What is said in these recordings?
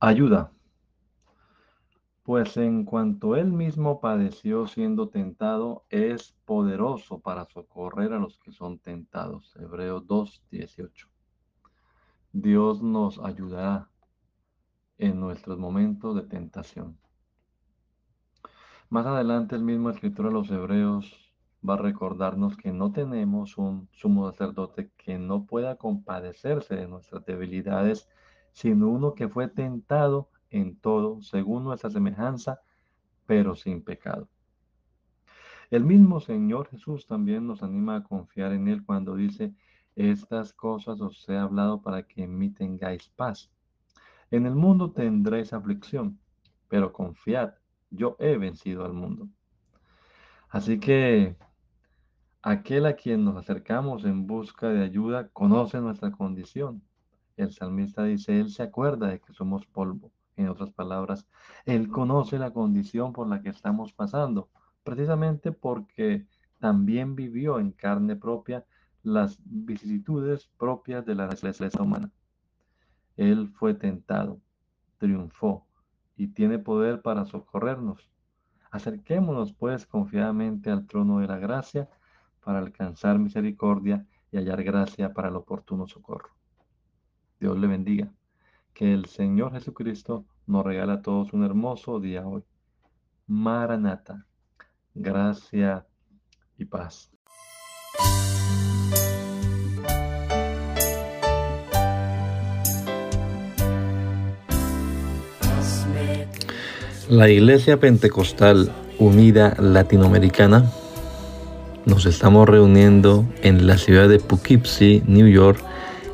Ayuda. Pues en cuanto él mismo padeció siendo tentado, es poderoso para socorrer a los que son tentados. Hebreos 2.18. Dios nos ayudará en nuestros momentos de tentación. Más adelante el mismo escritor de los Hebreos va a recordarnos que no tenemos un sumo sacerdote que no pueda compadecerse de nuestras debilidades sino uno que fue tentado en todo, según nuestra semejanza, pero sin pecado. El mismo Señor Jesús también nos anima a confiar en Él cuando dice, estas cosas os he hablado para que en mí tengáis paz. En el mundo tendréis aflicción, pero confiad, yo he vencido al mundo. Así que aquel a quien nos acercamos en busca de ayuda conoce nuestra condición el salmista dice, Él se acuerda de que somos polvo. En otras palabras, Él conoce la condición por la que estamos pasando, precisamente porque también vivió en carne propia las vicisitudes propias de la naturaleza humana. Él fue tentado, triunfó y tiene poder para socorrernos. Acerquémonos pues confiadamente al trono de la gracia para alcanzar misericordia y hallar gracia para el oportuno socorro. Dios le bendiga. Que el Señor Jesucristo nos regala a todos un hermoso día hoy. Maranata. Gracia y paz. La Iglesia Pentecostal Unida Latinoamericana nos estamos reuniendo en la ciudad de Poughkeepsie, New York,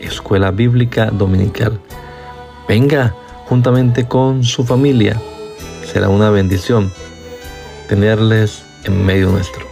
Escuela Bíblica Dominical. Venga juntamente con su familia. Será una bendición tenerles en medio nuestro.